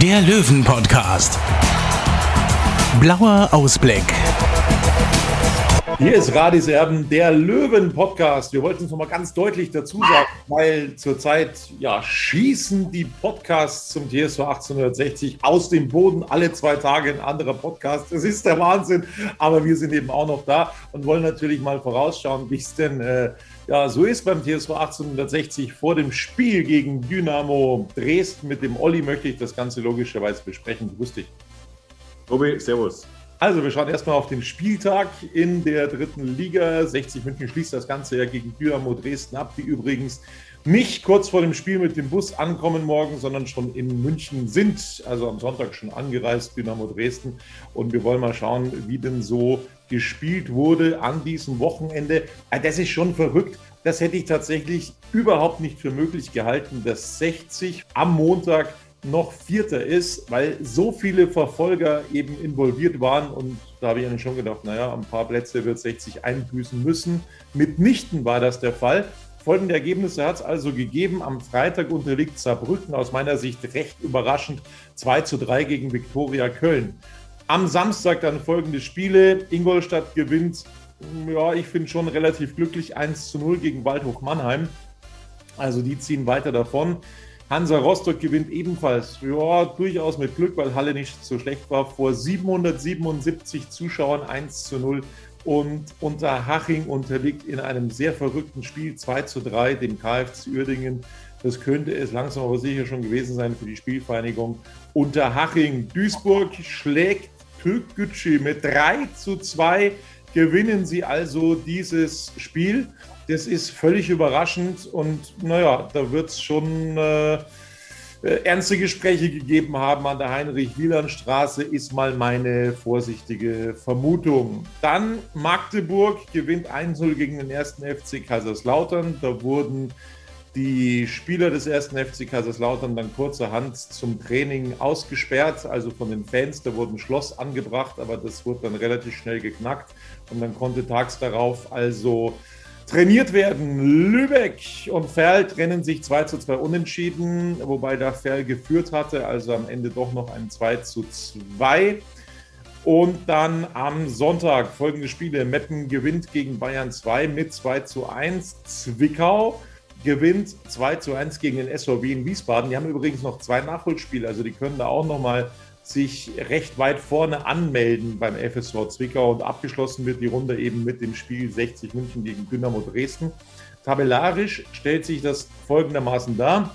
der Löwen-Podcast. Blauer Ausblick. Hier ist Radis Erben, der Löwen-Podcast. Wir wollten es nochmal ganz deutlich dazu sagen, weil zurzeit ja, schießen die Podcasts zum TSV 1860 aus dem Boden. Alle zwei Tage ein anderer Podcast. Das ist der Wahnsinn. Aber wir sind eben auch noch da und wollen natürlich mal vorausschauen, wie es denn äh, ja, so ist beim TSV 1860 vor dem Spiel gegen Dynamo Dresden. Mit dem Olli möchte ich das Ganze logischerweise besprechen. Grüß dich. Tobi, Servus. Also, wir schauen erstmal auf den Spieltag in der dritten Liga. 60 München schließt das Ganze ja gegen Dynamo Dresden ab, die übrigens nicht kurz vor dem Spiel mit dem Bus ankommen morgen, sondern schon in München sind. Also am Sonntag schon angereist, Dynamo Dresden. Und wir wollen mal schauen, wie denn so gespielt wurde an diesem Wochenende. Ah, Das ist schon verrückt. Das hätte ich tatsächlich überhaupt nicht für möglich gehalten, dass 60 am Montag noch Vierter ist, weil so viele Verfolger eben involviert waren. Und da habe ich dann schon gedacht, naja, ein paar Plätze wird 60 einbüßen müssen. Mitnichten war das der Fall. Folgende Ergebnisse hat es also gegeben. Am Freitag unterliegt Saarbrücken aus meiner Sicht recht überraschend 2 zu 3 gegen Viktoria Köln. Am Samstag dann folgende Spiele. Ingolstadt gewinnt, ja, ich finde schon relativ glücklich 1 zu 0 gegen Waldhof Mannheim. Also die ziehen weiter davon. Hansa Rostock gewinnt ebenfalls, ja, durchaus mit Glück, weil Halle nicht so schlecht war, vor 777 Zuschauern 1 zu 0. Und Unterhaching unterliegt in einem sehr verrückten Spiel 2 zu 3 dem KFC Uerdingen. Das könnte es langsam aber sicher schon gewesen sein für die Spielvereinigung. Unterhaching Duisburg schlägt Türkgücü mit 3 zu 2. Gewinnen sie also dieses Spiel. Das ist völlig überraschend und naja, da wird es schon äh, ernste Gespräche gegeben haben an der Heinrich-Wieland-Straße, ist mal meine vorsichtige Vermutung. Dann Magdeburg gewinnt 1-0 gegen den ersten FC Kaiserslautern. Da wurden die Spieler des ersten FC Kaiserslautern dann kurzerhand zum Training ausgesperrt, also von den Fans. Da wurde ein Schloss angebracht, aber das wurde dann relativ schnell geknackt und dann konnte tags darauf also trainiert werden. Lübeck und Ferl trennen sich 2 zu 2 unentschieden, wobei da Ferl geführt hatte, also am Ende doch noch ein 2 zu 2. Und dann am Sonntag folgende Spiele. Meppen gewinnt gegen Bayern 2 mit 2 zu 1. Zwickau gewinnt 2 zu 1 gegen den SVW in Wiesbaden. Die haben übrigens noch zwei Nachholspiele, also die können da auch nochmal sich recht weit vorne anmelden beim FSV Zwickau und abgeschlossen wird die Runde eben mit dem Spiel 60 München gegen Dynamo Dresden. Tabellarisch stellt sich das folgendermaßen dar.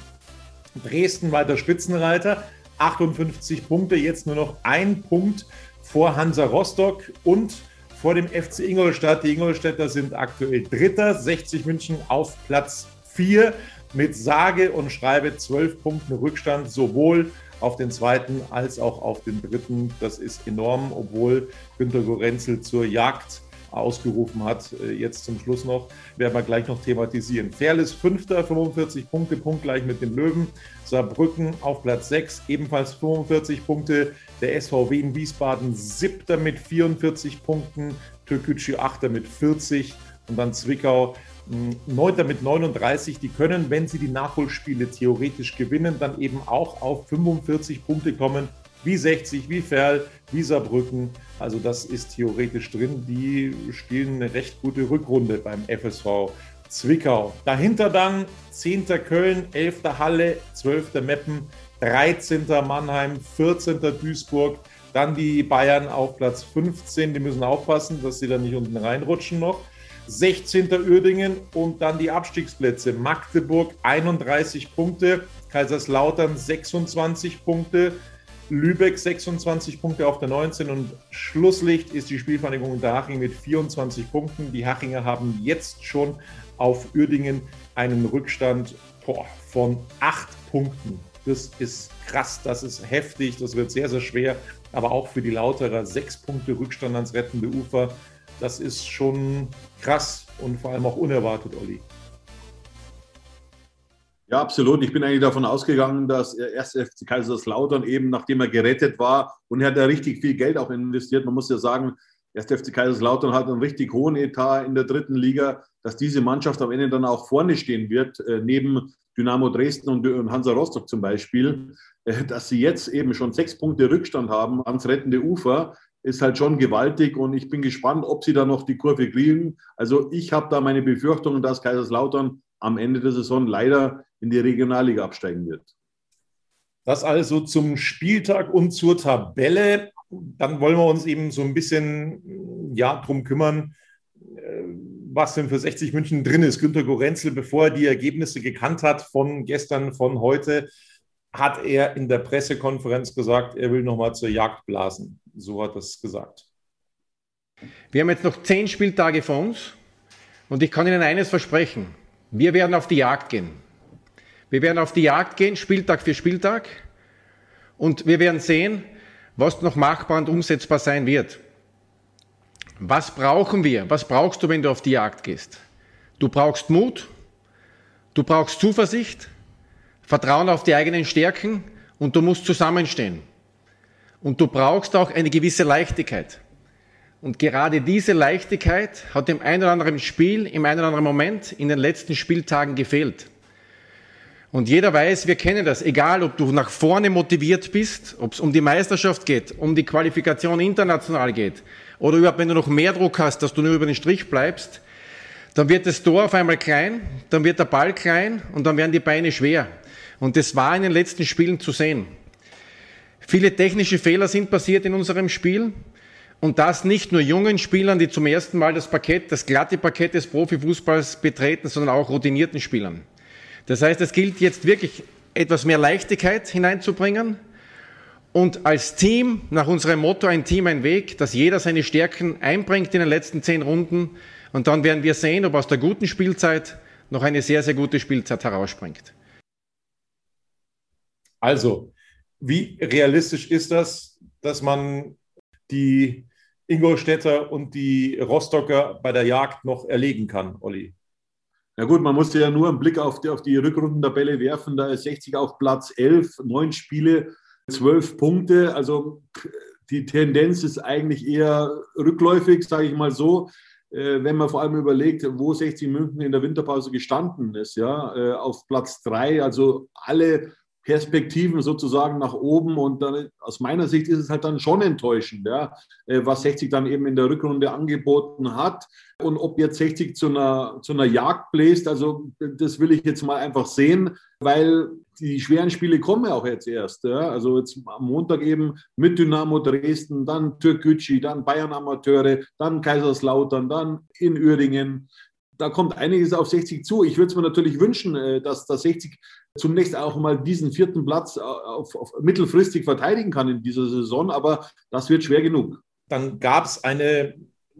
Dresden weiter Spitzenreiter, 58 Punkte, jetzt nur noch ein Punkt vor Hansa Rostock und vor dem FC Ingolstadt. Die Ingolstädter sind aktuell Dritter, 60 München auf Platz 4 mit sage und schreibe 12 Punkten Rückstand, sowohl auf den zweiten als auch auf den dritten. Das ist enorm, obwohl Günter Gorenzel zur Jagd ausgerufen hat. Äh, Jetzt zum Schluss noch, werden wir gleich noch thematisieren. Ferl ist Fünfter, 45 Punkte, punktgleich mit den Löwen. Saarbrücken auf Platz 6, ebenfalls 45 Punkte. Der SVW in Wiesbaden Siebter mit 44 Punkten. Türkgücü Achter mit 40 und dann Zwickau Neunter mit 39, die können, wenn sie die Nachholspiele theoretisch gewinnen, dann eben auch auf 45 Punkte kommen, wie 60, wie Ferl, wie Saarbrücken. Also das ist theoretisch drin. Die spielen eine recht gute Rückrunde beim FSV Zwickau. Dahinter dann 10. Köln, 11. Halle, 12. Meppen, 13. Mannheim, 14. Duisburg. Dann die Bayern auf Platz 15. Die müssen aufpassen, dass sie da nicht unten reinrutschen noch. 16. Uerdingen und dann die Abstiegsplätze. Magdeburg 31 Punkte, Kaiserslautern 26 Punkte, Lübeck 26 Punkte auf der 19 und Schlusslicht ist die Spielvereinigung Unterhaching mit 24 Punkten. Die Hachinger haben jetzt schon auf Uerdingen einen Rückstand boah, von 8 Punkten. Das ist krass, das ist heftig, das wird sehr, sehr schwer. Aber auch für die Lauterer sechs Punkte Rückstand ans rettende Ufer. Das ist schon krass und vor allem auch unerwartet, Olli. Ja, absolut. Ich bin eigentlich davon ausgegangen, dass erst FC Kaiserslautern eben, nachdem er gerettet war und er hat da richtig viel Geld auch investiert. Man muss ja sagen, erst FC Kaiserslautern hat einen richtig hohen Etat in der dritten Liga, dass diese Mannschaft am Ende dann auch vorne stehen wird, äh, neben Dynamo Dresden und Hansa Rostock zum Beispiel. Äh, dass sie jetzt eben schon sechs Punkte Rückstand haben ans rettende Ufer, ist halt schon gewaltig und ich bin gespannt, ob sie da noch die Kurve kriegen. Also ich habe da meine Befürchtungen, dass Kaiserslautern am Ende der Saison leider in die Regionalliga absteigen wird. Das also zum Spieltag und zur Tabelle. Dann wollen wir uns eben so ein bisschen ja, drum kümmern, äh, was denn für 60 München drin ist. Günter Gorenzel, bevor er die Ergebnisse gekannt hat von gestern, von heute, hat er in der Pressekonferenz gesagt, er will nochmal zur Jagd blasen. So hat er es gesagt. Wir haben jetzt noch zehn Spieltage vor uns und ich kann Ihnen eines versprechen. Wir werden auf die Jagd gehen. Wir werden auf die Jagd gehen, Spieltag für Spieltag. Und wir werden sehen, was noch machbar und umsetzbar sein wird. Was brauchen wir? Was brauchst du, wenn du auf die Jagd gehst? Du brauchst Mut, du brauchst Zuversicht, Vertrauen auf die eigenen Stärken und du musst zusammenstehen. Und du brauchst auch eine gewisse Leichtigkeit. Und gerade diese Leichtigkeit hat im einen oder anderen Spiel, im einen oder anderen Moment in den letzten Spieltagen gefehlt. Und jeder weiß, wir kennen das, egal ob du nach vorne motiviert bist, ob es um die Meisterschaft geht, um die Qualifikation international geht, oder überhaupt wenn du noch mehr Druck hast, dass du nur über den Strich bleibst, dann wird das Tor auf einmal klein, dann wird der Ball klein und dann werden die Beine schwer. Und das war in den letzten Spielen zu sehen. Viele technische Fehler sind passiert in unserem Spiel. Und das nicht nur jungen Spielern, die zum ersten Mal das Parkett, das glatte Parkett des Profifußballs betreten, sondern auch routinierten Spielern. Das heißt, es gilt jetzt wirklich etwas mehr Leichtigkeit hineinzubringen und als Team, nach unserem Motto ein Team, ein Weg, dass jeder seine Stärken einbringt in den letzten zehn Runden und dann werden wir sehen, ob aus der guten Spielzeit noch eine sehr, sehr gute Spielzeit herausspringt. Also, wie realistisch ist das, dass man die Ingolstädter und die Rostocker bei der Jagd noch erlegen kann, Olli? Ja gut, man musste ja nur einen Blick auf die, auf die Rückrundentabelle werfen. Da ist 60 auf Platz 11, neun Spiele, zwölf Punkte. Also die Tendenz ist eigentlich eher rückläufig, sage ich mal so. Äh, wenn man vor allem überlegt, wo 60 München in der Winterpause gestanden ist, ja, äh, auf Platz drei, also alle Perspektiven sozusagen nach oben. Und dann, aus meiner Sicht ist es halt dann schon enttäuschend, ja, äh, was 60 dann eben in der Rückrunde angeboten hat. Und ob jetzt 60 zu einer, zu einer Jagd bläst, also das will ich jetzt mal einfach sehen, weil die schweren Spiele kommen ja auch jetzt erst. Ja. Also jetzt am Montag eben mit Dynamo Dresden, dann Türkgücü, dann Bayern Amateure, dann Kaiserslautern, dann in Uerdingen da kommt einiges auf 60 zu. Ich würde es mir natürlich wünschen, äh, dass, dass 60 zunächst auch mal diesen vierten Platz äh, auf, auf mittelfristig verteidigen kann in dieser Saison, aber das wird schwer genug. Dann gab es eine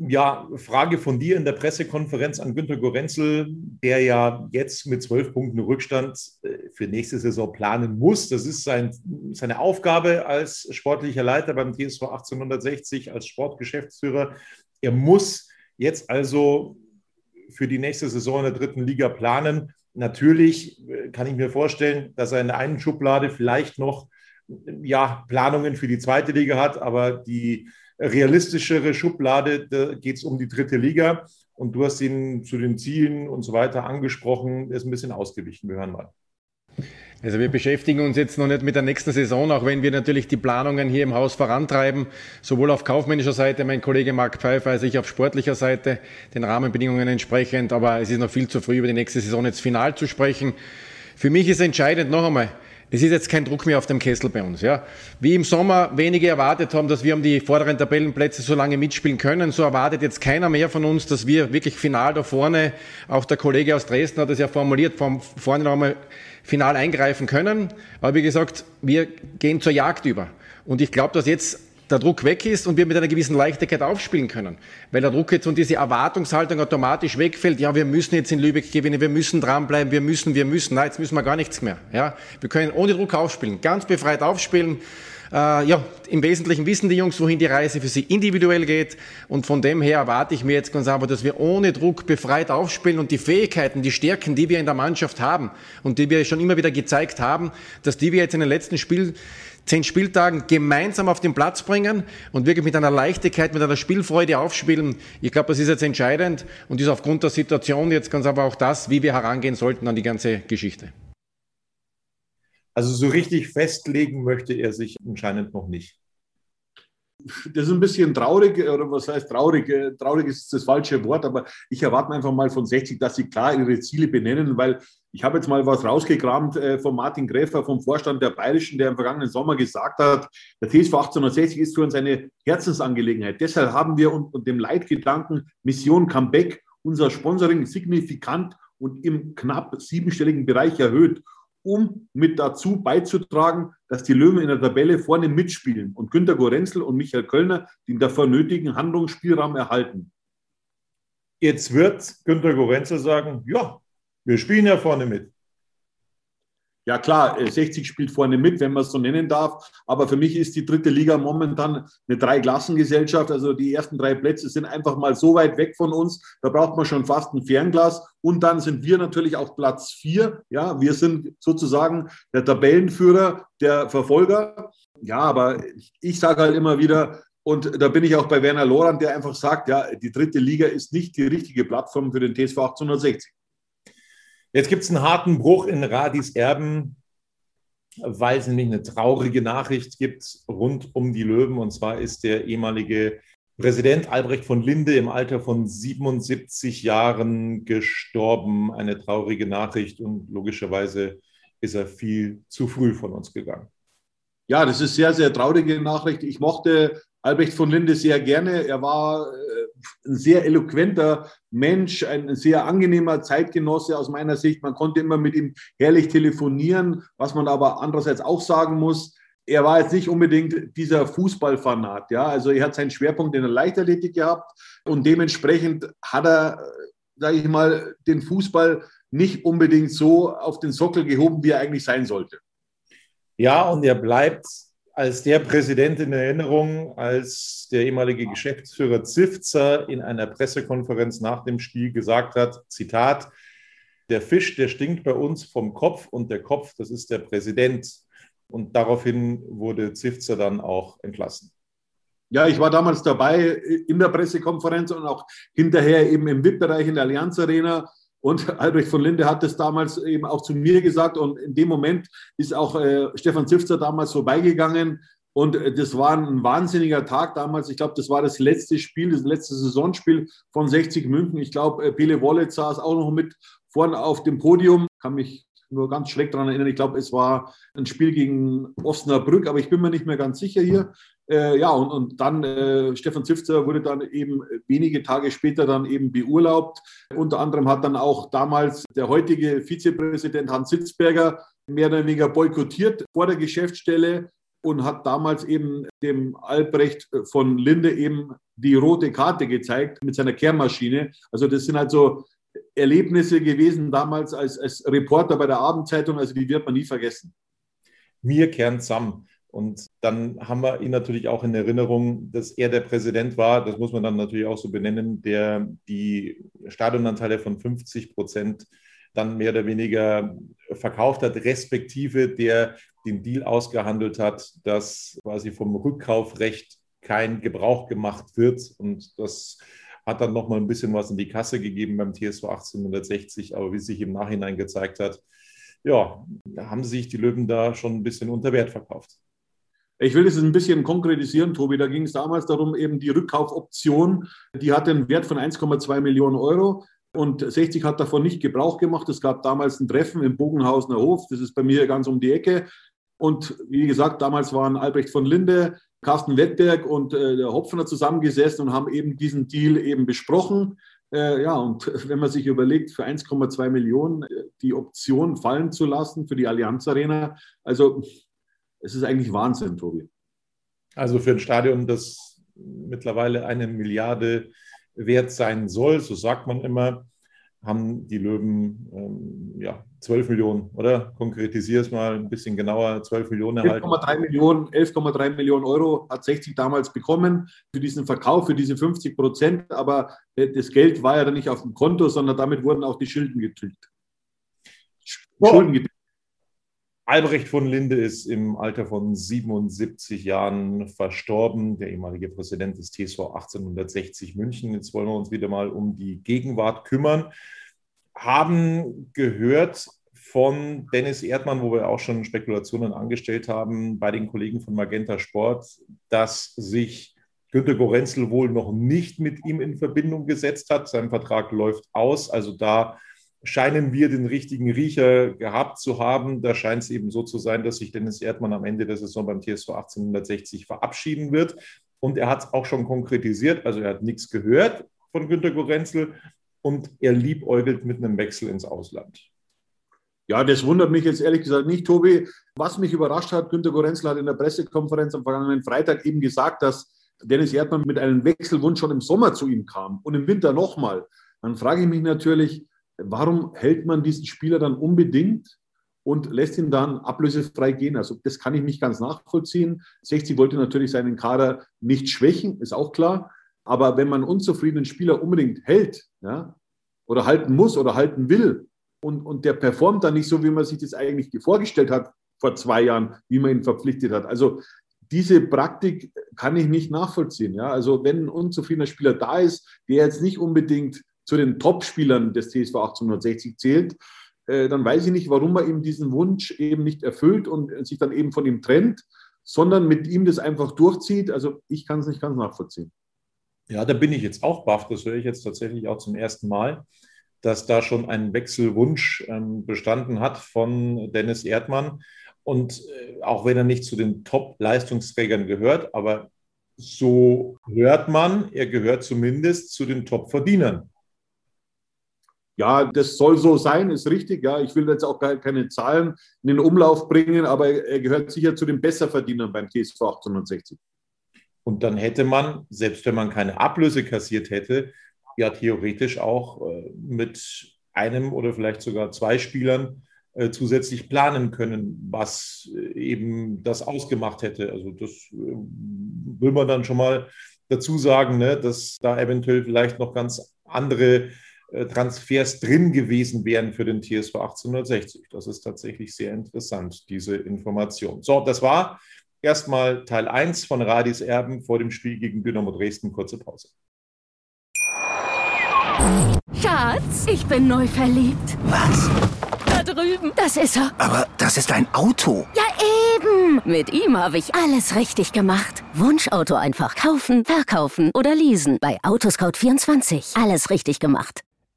ja, Frage von dir in der Pressekonferenz an Günter Gorenzel, der ja jetzt mit zwölf Punkten Rückstand äh, für nächste Saison planen muss. Das ist sein, seine Aufgabe als sportlicher Leiter beim TSV 1860, als Sportgeschäftsführer. Er muss jetzt also für die nächste Saison in der dritten Liga planen. Natürlich äh, kann ich mir vorstellen, dass er in der einen Schublade vielleicht noch ja, Planungen für die zweite Liga hat, aber die realistischere Schublade, da geht es um die dritte Liga. Und du hast ihn zu den Zielen und so weiter angesprochen, ist ein bisschen ausgewichen. Wir hören mal. Also wir beschäftigen uns jetzt noch nicht mit der nächsten Saison, auch wenn wir natürlich die Planungen hier im Haus vorantreiben, sowohl auf kaufmännischer Seite, mein Kollege Marc Pfeiffer, als ich auf sportlicher Seite, den Rahmenbedingungen entsprechend. Aber es ist noch viel zu früh, über die nächste Saison jetzt final zu sprechen. Für mich ist entscheidend noch einmal, es ist jetzt kein Druck mehr auf dem Kessel bei uns. Ja. Wie im Sommer wenige erwartet haben, dass wir um die vorderen Tabellenplätze so lange mitspielen können, so erwartet jetzt keiner mehr von uns, dass wir wirklich final da vorne, auch der Kollege aus Dresden hat es ja formuliert, vorne noch einmal final eingreifen können. Aber wie gesagt, wir gehen zur Jagd über. Und ich glaube, dass jetzt der Druck weg ist und wir mit einer gewissen Leichtigkeit aufspielen können. Weil der Druck jetzt und diese Erwartungshaltung automatisch wegfällt, ja, wir müssen jetzt in Lübeck gewinnen, wir müssen dranbleiben, wir müssen, wir müssen, nein, jetzt müssen wir gar nichts mehr. Ja, wir können ohne Druck aufspielen, ganz befreit aufspielen. Äh, ja, im Wesentlichen wissen die Jungs, wohin die Reise für sie individuell geht. Und von dem her erwarte ich mir jetzt ganz einfach, dass wir ohne Druck befreit aufspielen und die Fähigkeiten, die Stärken, die wir in der Mannschaft haben und die wir schon immer wieder gezeigt haben, dass die wir jetzt in den letzten Spiel, zehn Spieltagen gemeinsam auf den Platz bringen und wirklich mit einer Leichtigkeit, mit einer Spielfreude aufspielen. Ich glaube, das ist jetzt entscheidend und ist aufgrund der Situation jetzt ganz einfach auch das, wie wir herangehen sollten an die ganze Geschichte. Also so richtig festlegen möchte er sich anscheinend noch nicht. Das ist ein bisschen traurig, oder was heißt traurig? Traurig ist das falsche Wort, aber ich erwarte einfach mal von 60, dass sie klar ihre Ziele benennen, weil ich habe jetzt mal was rausgekramt äh, von Martin Gräfer vom Vorstand der Bayerischen, der im vergangenen Sommer gesagt hat, der TSV 1860 ist für uns eine Herzensangelegenheit. Deshalb haben wir unter dem Leitgedanken Mission Comeback unser Sponsoring signifikant und im knapp siebenstelligen Bereich erhöht um mit dazu beizutragen, dass die Löwen in der Tabelle vorne mitspielen und Günter Gorenzel und Michael Kölner den dafür nötigen Handlungsspielraum erhalten. Jetzt wird Günter Gorenzel sagen, ja, wir spielen ja vorne mit. Ja klar, 60 äh, spielt vorne mit, wenn man es so nennen darf. Aber für mich ist die dritte Liga momentan eine Dreiklassengesellschaft. Also die ersten drei Plätze sind einfach mal so weit weg von uns. Da braucht man schon fast ein Fernglas. Und dann sind wir natürlich auf Platz vier. Ja, wir sind sozusagen der Tabellenführer, der Verfolger. Ja, aber ich sage halt immer wieder, und da bin ich auch bei Werner Lorand, der einfach sagt, ja, die dritte Liga ist nicht die richtige Plattform für den TSV 1860. Jetzt gibt es einen harten Bruch in Radis Erben, weil es nämlich eine traurige Nachricht gibt rund um die Löwen. Und zwar ist der ehemalige Präsident Albrecht von Linde im Alter von 77 Jahren gestorben. Eine traurige Nachricht und logischerweise ist er viel zu früh von uns gegangen. Ja, das ist sehr, sehr traurige Nachricht. Ich mochte Albrecht von Linde sehr gerne. Er war äh, ein sehr eloquenter Mensch, ein sehr angenehmer Zeitgenosse aus meiner Sicht. Man konnte immer mit ihm herrlich telefonieren, was man aber andererseits auch sagen muss. Er war jetzt nicht unbedingt dieser Fußballfanat. Ja? Also er hat seinen Schwerpunkt in der Leichtathletik gehabt und dementsprechend hat er, sage ich mal, den Fußball nicht unbedingt so auf den Sockel gehoben, wie er eigentlich sein sollte. Ja, und er bleibt als der Präsident in Erinnerung, als der ehemalige Geschäftsführer Zifzer in einer Pressekonferenz nach dem Spiel gesagt hat, Zitat, der Fisch, der stinkt bei uns vom Kopf und der Kopf, das ist der Präsident. Und daraufhin wurde Zifzer dann auch entlassen. Ja, ich war damals dabei in der Pressekonferenz und auch hinterher eben im VIP-Bereich in der Allianz Arena. Und Albrecht von Linde hat das damals eben auch zu mir gesagt. Und in dem Moment ist auch äh, Stefan Zifzer damals vorbeigegangen. Und äh, das war ein wahnsinniger Tag damals. Ich glaube, das war das letzte Spiel, das letzte Saisonspiel von 60 München. Ich glaube, äh, Pele Wallet saß auch noch mit vorne auf dem Podium. Kann mich nur ganz schlecht daran erinnern. Ich glaube, es war ein Spiel gegen Osnabrück, aber ich bin mir nicht mehr ganz sicher hier. Äh, ja, und, und dann äh, Stefan Zifzer wurde dann eben wenige Tage später dann eben beurlaubt. Unter anderem hat dann auch damals der heutige Vizepräsident Hans Sitzberger mehr oder weniger boykottiert vor der Geschäftsstelle und hat damals eben dem Albrecht von Linde eben die rote Karte gezeigt mit seiner Kehrmaschine. Also das sind halt so Erlebnisse gewesen damals als, als Reporter bei der Abendzeitung, also die wird man nie vergessen. Mir kehren zusammen. Und dann haben wir ihn natürlich auch in Erinnerung, dass er der Präsident war, das muss man dann natürlich auch so benennen, der die Stadionanteile von 50 Prozent dann mehr oder weniger verkauft hat, respektive der den Deal ausgehandelt hat, dass quasi vom Rückkaufrecht kein Gebrauch gemacht wird. Und das hat dann nochmal ein bisschen was in die Kasse gegeben beim TSV 1860, aber wie sich im Nachhinein gezeigt hat, ja, da haben sich die Löwen da schon ein bisschen unter Wert verkauft. Ich will das ein bisschen konkretisieren, Tobi. Da ging es damals darum, eben die Rückkaufoption, die hatte einen Wert von 1,2 Millionen Euro. Und 60 hat davon nicht Gebrauch gemacht. Es gab damals ein Treffen im Bogenhausener Hof. Das ist bei mir ganz um die Ecke. Und wie gesagt, damals waren Albrecht von Linde, Carsten Wettberg und äh, der Hopfner zusammengesessen und haben eben diesen Deal eben besprochen. Äh, ja, und wenn man sich überlegt, für 1,2 Millionen äh, die Option fallen zu lassen für die Allianz Arena, also es ist eigentlich Wahnsinn, Tobi. Also für ein Stadion, das mittlerweile eine Milliarde wert sein soll, so sagt man immer, haben die Löwen ähm, ja, 12 Millionen, oder? Konkretisier es mal ein bisschen genauer, 12 Millionen erhalten. 11,3 Millionen, 11,3 Millionen Euro hat 60 damals bekommen für diesen Verkauf, für diese 50 Prozent, aber äh, das Geld war ja dann nicht auf dem Konto, sondern damit wurden auch die Schilden getilgt. Schulden. Albrecht von Linde ist im Alter von 77 Jahren verstorben, der ehemalige Präsident des TSV 1860 München. Jetzt wollen wir uns wieder mal um die Gegenwart kümmern. Haben gehört von Dennis Erdmann, wo wir auch schon Spekulationen angestellt haben bei den Kollegen von Magenta Sport, dass sich Günter Gorenzel wohl noch nicht mit ihm in Verbindung gesetzt hat. Sein Vertrag läuft aus. Also da scheinen wir den richtigen Riecher gehabt zu haben. Da scheint es eben so zu sein, dass sich Dennis Erdmann am Ende der Saison beim TSV 1860 verabschieden wird. Und er hat es auch schon konkretisiert. Also er hat nichts gehört von Günter Gorenzel und er liebäugelt mit einem Wechsel ins Ausland. Ja, das wundert mich jetzt ehrlich gesagt nicht, Tobi. Was mich überrascht hat, Günter Gorenzel hat in der Pressekonferenz am vergangenen Freitag eben gesagt, dass Dennis Erdmann mit einem Wechselwunsch schon im Sommer zu ihm kam und im Winter nochmal. Dann frage ich mich natürlich, warum hält man diesen Spieler dann unbedingt und lässt ihn dann ablösefrei gehen? Also das kann ich nicht ganz nachvollziehen. 60 wollte natürlich seinen Kader nicht schwächen, ist auch klar. Aber wenn man unzufriedenen Spieler unbedingt hält, ja, oder halten muss oder halten will, und, und der performt dann nicht so, wie man sich das eigentlich vorgestellt hat vor zwei Jahren, wie man ihn verpflichtet hat. Also diese Praktik kann ich nicht nachvollziehen. Ja? Also wenn ein unzufriedener Spieler da ist, der jetzt nicht unbedingt zu den Top-Spielern des TSV 1860 zählt, äh, dann weiß ich nicht, warum man ihm diesen Wunsch eben nicht erfüllt und sich dann eben von ihm trennt, sondern mit ihm das einfach durchzieht. Also ich kann es nicht ganz nachvollziehen. Ja, da bin ich jetzt auch baff. Das höre ich jetzt tatsächlich auch zum ersten Mal, dass da schon ein Wechselwunsch ähm, bestanden hat von Dennis Erdmann. Und äh, auch wenn er nicht zu den Top-Leistungsträgern gehört, aber so hört man, er gehört zumindest zu den Top-Verdienern. Ja, das soll so sein, ist richtig. Ja, ich will jetzt auch keine Zahlen in den Umlauf bringen, aber er gehört sicher zu den Besserverdienern beim TSV 1860. Und dann hätte man, selbst wenn man keine Ablöse kassiert hätte, ja theoretisch auch äh, mit einem oder vielleicht sogar zwei Spielern äh, zusätzlich planen können, was äh, eben das ausgemacht hätte. Also das will man dann schon mal dazu sagen, ne, dass da eventuell vielleicht noch ganz andere Transfers drin gewesen wären für den TSV 1860. Das ist tatsächlich sehr interessant, diese Information. So, das war erstmal Teil 1 von Radis Erben vor dem Spiel gegen Dynamo Dresden. Kurze Pause. Schatz, ich bin neu verliebt. Was? Da drüben. Das ist er. Aber das ist ein Auto. Ja, eben. Mit ihm habe ich alles richtig gemacht. Wunschauto einfach kaufen, verkaufen oder leasen. Bei Autoscout24. Alles richtig gemacht.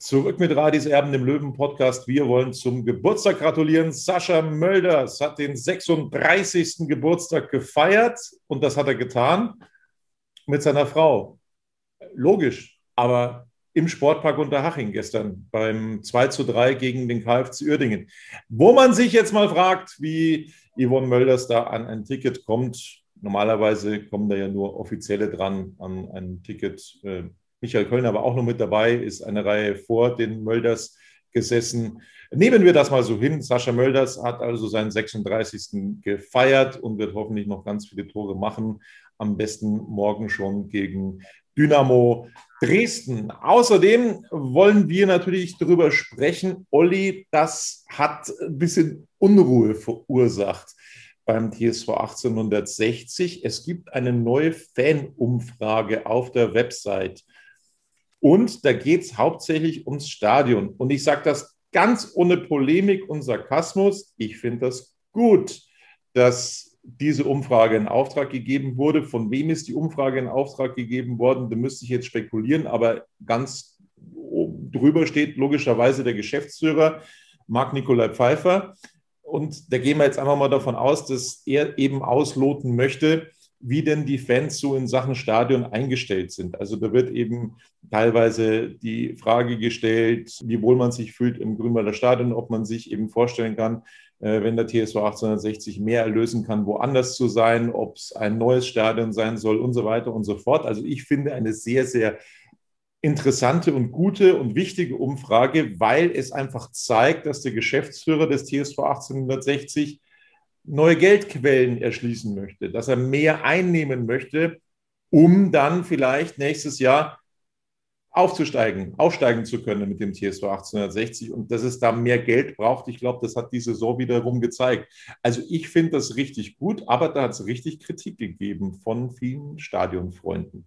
Zurück mit Radis Erben, dem Löwen-Podcast. Wir wollen zum Geburtstag gratulieren. Sascha Mölders hat den 36. Geburtstag gefeiert und das hat er getan mit seiner Frau. Logisch, aber im Sportpark Unterhaching gestern beim 2 zu 3 gegen den KFC Uerdingen. Wo man sich jetzt mal fragt, wie Yvonne Mölders da an ein Ticket kommt. Normalerweise kommen da ja nur Offizielle dran an ein Ticket. Äh, Michael Kölner war auch noch mit dabei, ist eine Reihe vor den Mölders gesessen. Nehmen wir das mal so hin. Sascha Mölders hat also seinen 36. gefeiert und wird hoffentlich noch ganz viele Tore machen. Am besten morgen schon gegen Dynamo Dresden. Außerdem wollen wir natürlich darüber sprechen, Olli, das hat ein bisschen Unruhe verursacht beim TSV 1860. Es gibt eine neue Fanumfrage auf der Website. Und da geht es hauptsächlich ums Stadion. Und ich sage das ganz ohne Polemik und Sarkasmus. Ich finde das gut, dass diese Umfrage in Auftrag gegeben wurde. Von wem ist die Umfrage in Auftrag gegeben worden? Da müsste ich jetzt spekulieren, aber ganz drüber steht logischerweise der Geschäftsführer Marc-Nikolai Pfeiffer. Und da gehen wir jetzt einfach mal davon aus, dass er eben ausloten möchte, wie denn die Fans so in Sachen Stadion eingestellt sind. Also da wird eben teilweise die Frage gestellt, wie wohl man sich fühlt im Grünwalder Stadion, ob man sich eben vorstellen kann, äh, wenn der TSV 1860 mehr erlösen kann, woanders zu sein, ob es ein neues Stadion sein soll und so weiter und so fort. Also ich finde eine sehr, sehr interessante und gute und wichtige Umfrage, weil es einfach zeigt, dass der Geschäftsführer des TSV 1860 neue Geldquellen erschließen möchte, dass er mehr einnehmen möchte, um dann vielleicht nächstes Jahr aufzusteigen, aufsteigen zu können mit dem TSV 1860 und dass es da mehr Geld braucht. Ich glaube, das hat die Saison wiederum gezeigt. Also ich finde das richtig gut, aber da hat es richtig Kritik gegeben von vielen Stadionfreunden.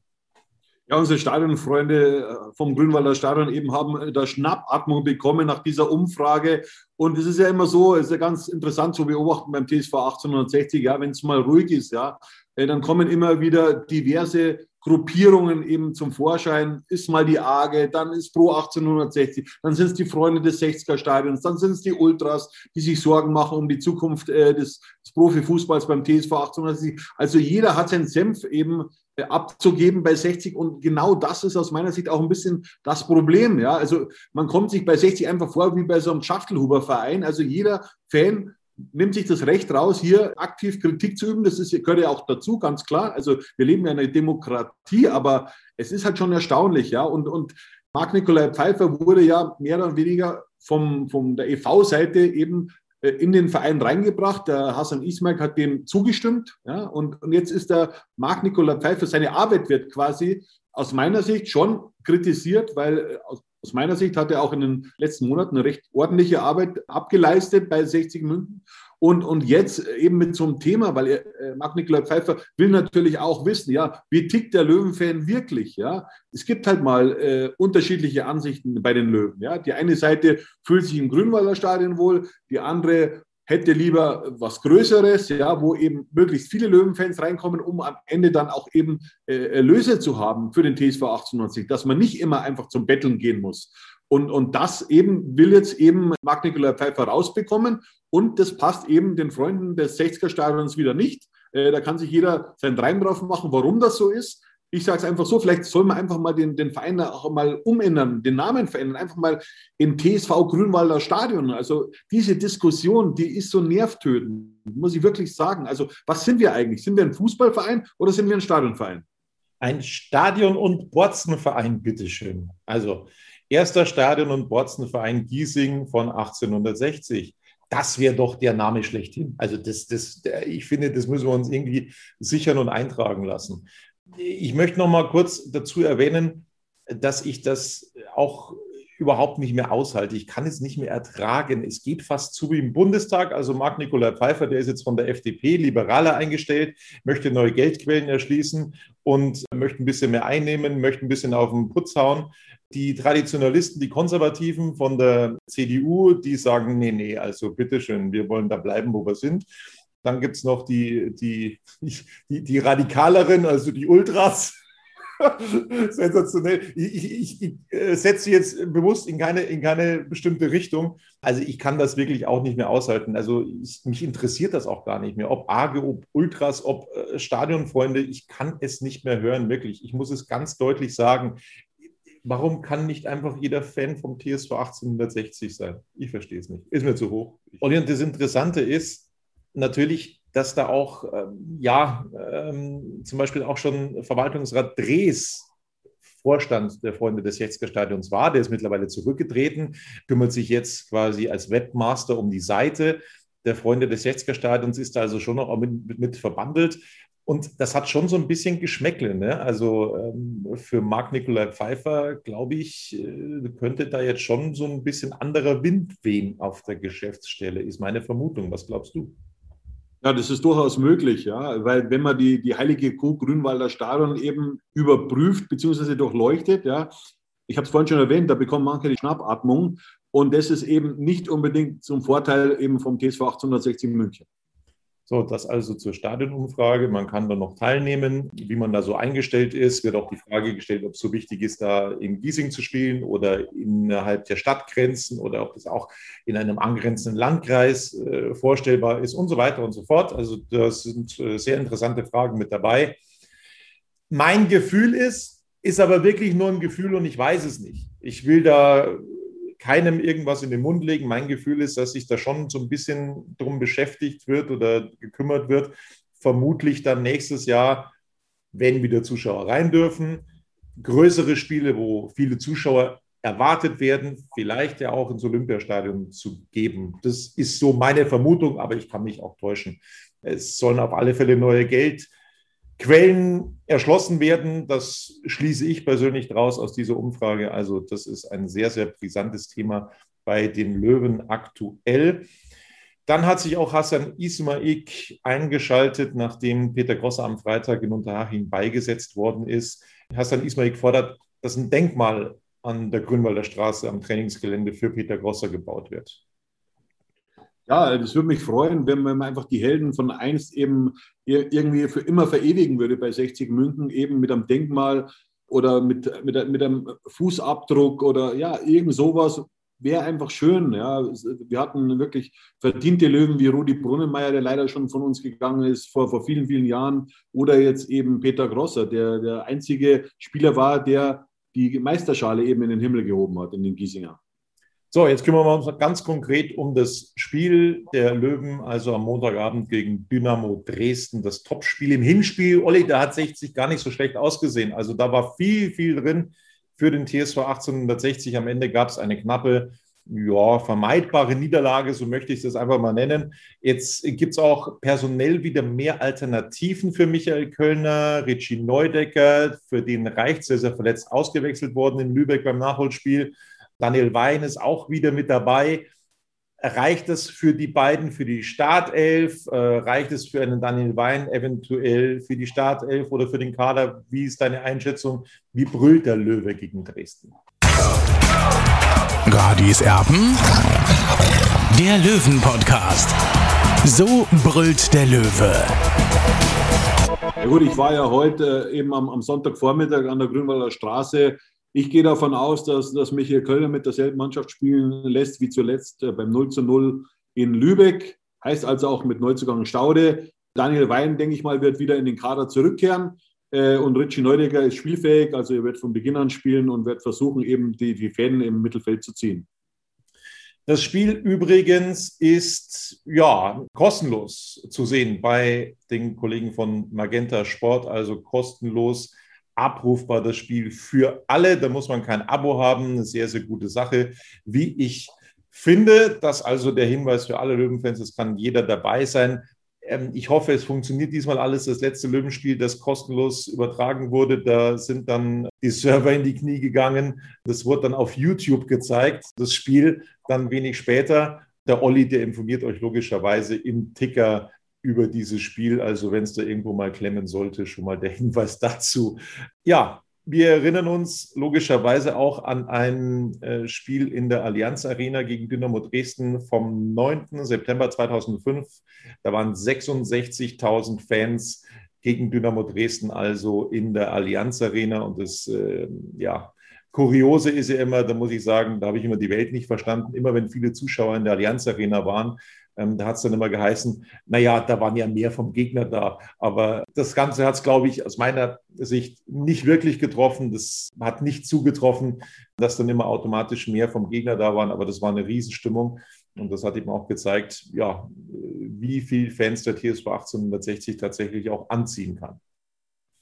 Ja, unsere Stadionfreunde äh, vom Grünwalder Stadion eben haben äh, da Schnappatmung bekommen nach dieser Umfrage. Und es ist ja immer so, es ist ja ganz interessant zu beobachten beim TSV 1860, ja, wenn es mal ruhig ist, ja, äh, dann kommen immer wieder diverse Gruppierungen eben zum Vorschein. Ist mal die AGE, dann ist Pro 1860, dann sind es die Freunde des 60er Stadions, dann sind es die Ultras, die sich Sorgen machen um die Zukunft äh, des, des Profifußballs beim TSV 1860. Also jeder hat seinen Senf eben abzugeben bei 60 und genau das ist aus meiner Sicht auch ein bisschen das Problem. Ja, also man kommt sich bei 60 einfach vor wie bei so einem Schachtelhuber-Verein. Also jeder Fan nimmt sich das Recht raus, hier aktiv Kritik zu üben. Das ist, gehört ja auch dazu, ganz klar. Also wir leben ja in einer Demokratie, aber es ist halt schon erstaunlich, ja. Und, und Marc-Nikolai Pfeiffer wurde ja mehr oder weniger vom, von der EV-Seite eben äh, in den Verein reingebracht. Der Hassan Ismail hat dem zugestimmt. Ja, und, und jetzt ist der Marc-Nicola Pfeiffer, seine Arbeit wird quasi aus meiner Sicht schon kritisiert, weil äh, aus, aus meiner Sicht hat er auch in den letzten Monaten eine recht ordentliche Arbeit abgeleistet bei 60 München. Und, und jetzt eben mit so Thema, weil äh, Marc-Nikolai Pfeiffer will natürlich auch wissen, ja, wie tickt der Löwenfan wirklich, ja? Es gibt halt mal äh, unterschiedliche Ansichten bei den Löwen, ja? Die eine Seite fühlt sich im Grünwalder Stadion wohl, die andere hätte lieber was Größeres, ja, wo eben möglichst viele Löwenfans reinkommen, um am Ende dann auch eben äh, Erlöse zu haben für den TSV 1890, dass man nicht immer einfach zum Betteln gehen muss. Und, und das eben will jetzt eben Marc-Nikolai Pfeiffer rausbekommen. Und das passt eben den Freunden des 60er Stadions wieder nicht. Äh, da kann sich jeder seinen Reim drauf machen, warum das so ist. Ich sage es einfach so, vielleicht soll man einfach mal den, den Verein auch mal umändern, den Namen verändern, einfach mal in TSV Grünwalder Stadion. Also diese Diskussion, die ist so nervtötend, muss ich wirklich sagen. Also was sind wir eigentlich? Sind wir ein Fußballverein oder sind wir ein Stadionverein? Ein Stadion- und Borzenverein, bitteschön. Also Erster Stadion- und Borzenverein Giesing von 1860. Das wäre doch der Name schlechthin. Also das, das, ich finde, das müssen wir uns irgendwie sichern und eintragen lassen. Ich möchte noch mal kurz dazu erwähnen, dass ich das auch überhaupt nicht mehr aushalte. Ich kann es nicht mehr ertragen. Es geht fast zu wie im Bundestag. Also Marc-Nikolai Pfeiffer, der ist jetzt von der FDP, liberaler eingestellt, möchte neue Geldquellen erschließen und möchte ein bisschen mehr einnehmen, möchte ein bisschen auf den Putz hauen. Die Traditionalisten, die Konservativen von der CDU, die sagen, nee, nee, also bitteschön, wir wollen da bleiben, wo wir sind. Dann gibt es noch die, die, die, die Radikaleren, also die Ultras, Sensationell. Ich, ich, ich, äh, setze jetzt bewusst in keine, in keine bestimmte Richtung. Also ich kann das wirklich auch nicht mehr aushalten. Also ich, mich interessiert das auch gar nicht mehr. Ob Arge, ob Ultras, ob äh, Stadionfreunde, ich kann es nicht mehr hören, wirklich. Ich muss es ganz deutlich sagen warum kann nicht einfach jeder Fan vom TSV 1860 sein? Ich verstehe es nicht. Ist mir zu hoch. Und das Interessante ist natürlich, dass da auch, ähm, ja, ähm, zum Beispiel auch schon Verwaltungsrat Drees Vorstand der Freunde des 60er Stadions war. Der ist mittlerweile zurückgetreten, kümmert sich jetzt quasi als Webmaster um die Seite der Freunde des 60er Stadions, ist da also schon noch mit, mit verbandelt. Und das hat schon so ein bisschen Geschmäckle. Ne? Also ähm, für Marc-Nikolai Pfeiffer, glaube ich, äh, könnte da jetzt schon so ein bisschen anderer Wind wehen auf der Geschäftsstelle, ist meine Vermutung. Was glaubst du? Ja, das ist durchaus möglich, ja, weil wenn man die, die heilige Kuh Grünwalder Stadion eben überprüft bzw. durchleuchtet, ja, ich habe es vorhin schon erwähnt, da bekommen manche die Schnappatmung und das ist eben nicht unbedingt zum Vorteil eben vom TSV 1860 München. So, das also zur Stadionumfrage. Man kann da noch teilnehmen, wie man da so eingestellt ist. Wird auch die Frage gestellt, ob es so wichtig ist, da in Giesing zu spielen oder innerhalb der Stadtgrenzen oder ob das auch in einem angrenzenden Landkreis äh, vorstellbar ist und so weiter und so fort. Also das sind äh, sehr interessante Fragen mit dabei. Mein Gefühl ist, ist aber wirklich nur ein Gefühl und ich weiß es nicht. Ich will da keinem irgendwas in den Mund legen. Mein Gefühl ist, dass sich da schon so ein bisschen drum beschäftigt wird oder gekümmert wird. Vermutlich dann nächstes Jahr, wenn wieder Zuschauer rein dürfen, größere Spiele, wo viele Zuschauer erwartet werden, vielleicht ja auch ins Olympiastadion zu geben. Das ist so meine Vermutung, aber ich kann mich auch täuschen. Es sollen auf alle Fälle neue Geld Quellen erschlossen werden. Das schließe ich persönlich daraus aus dieser Umfrage. Also das ist ein sehr, sehr brisantes Thema bei den Löwen aktuell. Dann hat sich auch Hassan Ismaik eingeschaltet, nachdem Peter Grosser am Freitag in Unterhaching beigesetzt worden ist. Hassan Ismaik fordert, dass ein Denkmal an der Grünwalder Straße am Trainingsgelände für Peter Grosser gebaut wird. Ja, das würde mich freuen, wenn man einfach die Helden von einst eben irgendwie für immer verewigen würde bei 60 München, eben mit einem Denkmal oder mit, mit, mit einem Fußabdruck oder ja, irgend sowas. Wäre einfach schön. Ja. Wir hatten wirklich verdiente Löwen wie Rudi Brunnenmeier, der leider schon von uns gegangen ist vor, vor vielen, vielen Jahren. Oder jetzt eben Peter Grosser, der der einzige Spieler war, der die Meisterschale eben in den Himmel gehoben hat, in den Giesinger. So, jetzt kümmern wir uns ganz konkret um das Spiel der Löwen, also am Montagabend gegen Dynamo Dresden, das Topspiel im Hinspiel. Olli, da hat 60 gar nicht so schlecht ausgesehen. Also da war viel, viel drin für den TSV 1860. Am Ende gab es eine knappe, ja, vermeidbare Niederlage, so möchte ich das einfach mal nennen. Jetzt gibt es auch personell wieder mehr Alternativen für Michael Kölner, Richie Neudecker, für den reicht es, er verletzt ausgewechselt worden in Lübeck beim Nachholspiel. Daniel Wein ist auch wieder mit dabei. Reicht es für die beiden, für die Startelf? Äh, reicht es für einen Daniel Wein eventuell für die Startelf oder für den Kader? Wie ist deine Einschätzung? Wie brüllt der Löwe gegen Dresden? Radis Erben, der Löwen-Podcast. So brüllt der Löwe. Ja gut, ich war ja heute eben am, am Sonntagvormittag an der Grünwalder Straße ich gehe davon aus, dass, dass Michael Kölner mit derselben Mannschaft spielen lässt wie zuletzt äh, beim 0 zu 0 in Lübeck. Heißt also auch mit Neuzugang Staude. Daniel Wein, denke ich mal, wird wieder in den Kader zurückkehren. Äh, und Richie Neudecker ist spielfähig, also er wird von Beginn an spielen und wird versuchen, eben die, die Fäden im Mittelfeld zu ziehen. Das Spiel übrigens ist ja kostenlos zu sehen bei den Kollegen von Magenta Sport, also kostenlos abrufbar, das Spiel für alle. Da muss man kein Abo haben. Eine sehr, sehr gute Sache, wie ich finde. Das also der Hinweis für alle Löwenfans, es kann jeder dabei sein. Ähm, ich hoffe, es funktioniert diesmal alles. Das letzte Löwenspiel, das kostenlos übertragen wurde, da sind dann die Server in die Knie gegangen. Das wurde dann auf YouTube gezeigt, das Spiel dann wenig später. Der Olli, der informiert euch logischerweise im Ticker über dieses Spiel. Also wenn es da irgendwo mal klemmen sollte, schon mal der Hinweis dazu. Ja, wir erinnern uns logischerweise auch an ein äh, Spiel in der Allianz Arena gegen Dynamo Dresden vom 9. September 2005. Da waren 66.000 Fans gegen Dynamo Dresden, also in der Allianz Arena. Und das, äh, ja, Kuriose ist ja immer, da muss ich sagen, da habe ich immer die Welt nicht verstanden. Immer wenn viele Zuschauer in der Allianz Arena waren, ähm, da hat es dann immer geheißen, naja, da waren ja mehr vom Gegner da. Aber das Ganze hat es, glaube ich, aus meiner Sicht nicht wirklich getroffen. Das hat nicht zugetroffen, dass dann immer automatisch mehr vom Gegner da waren. Aber das war eine Riesenstimmung. Und das hat eben auch gezeigt, ja, wie viel Fans der TSV 1860 tatsächlich auch anziehen kann.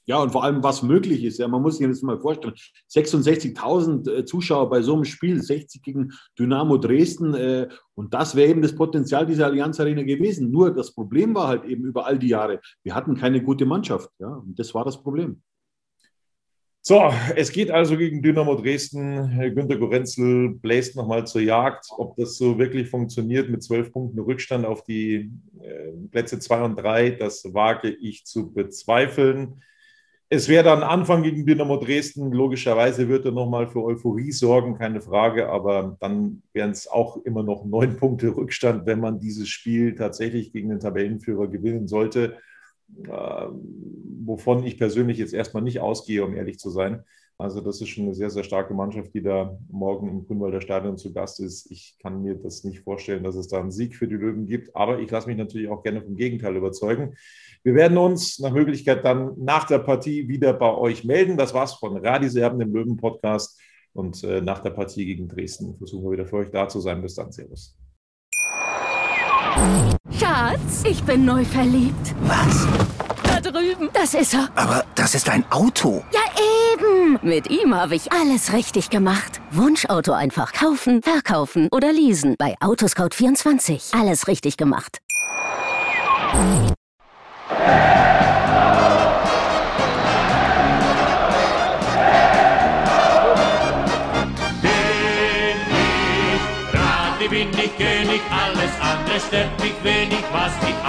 Ja, und vor allem, was möglich ist. Ja, man muss sich das mal vorstellen. 66.000 äh, Zuschauer bei so einem Spiel, 60 gegen Dynamo Dresden. Äh, und das wäre eben das Potenzial dieser Allianz Arena gewesen. Nur das Problem war halt eben über all die Jahre, wir hatten keine gute Mannschaft. Ja, und das war das Problem. So, es geht also gegen Dynamo Dresden. Günter Gorenzel bläst nochmal zur Jagd. Ob das so wirklich funktioniert mit zwölf Punkten Rückstand auf die äh, Plätze zwei und drei, das wage ich zu bezweifeln. Es wäre dann Anfang gegen Dynamo Dresden. Logischerweise wird er nochmal für Euphorie sorgen, keine Frage. Aber dann wären es auch immer noch neun Punkte Rückstand, wenn man dieses Spiel tatsächlich gegen den Tabellenführer gewinnen sollte. Äh, wovon ich persönlich jetzt erstmal nicht ausgehe, um ehrlich zu sein. Also das ist schon eine sehr, sehr starke Mannschaft, die da morgen im Grünwalder Stadion zu Gast ist. Ich kann mir das nicht vorstellen, dass es da einen Sieg für die Löwen gibt, aber ich lasse mich natürlich auch gerne vom Gegenteil überzeugen. Wir werden uns nach Möglichkeit dann nach der Partie wieder bei euch melden. Das war's von Radiserben, dem Löwen-Podcast. Und äh, nach der Partie gegen Dresden versuchen wir wieder für euch da zu sein. Bis dann, Servus. Schatz, ich bin neu verliebt. Was? Da drüben. Das ist er. Aber das ist ein Auto. Ja, eben. Mit ihm habe ich alles richtig gemacht. Wunschauto einfach kaufen, verkaufen oder leasen. Bei Autoscout24. Alles richtig gemacht. Bin ich Radi, bin ich König, alles andere stört mich wenig. Was die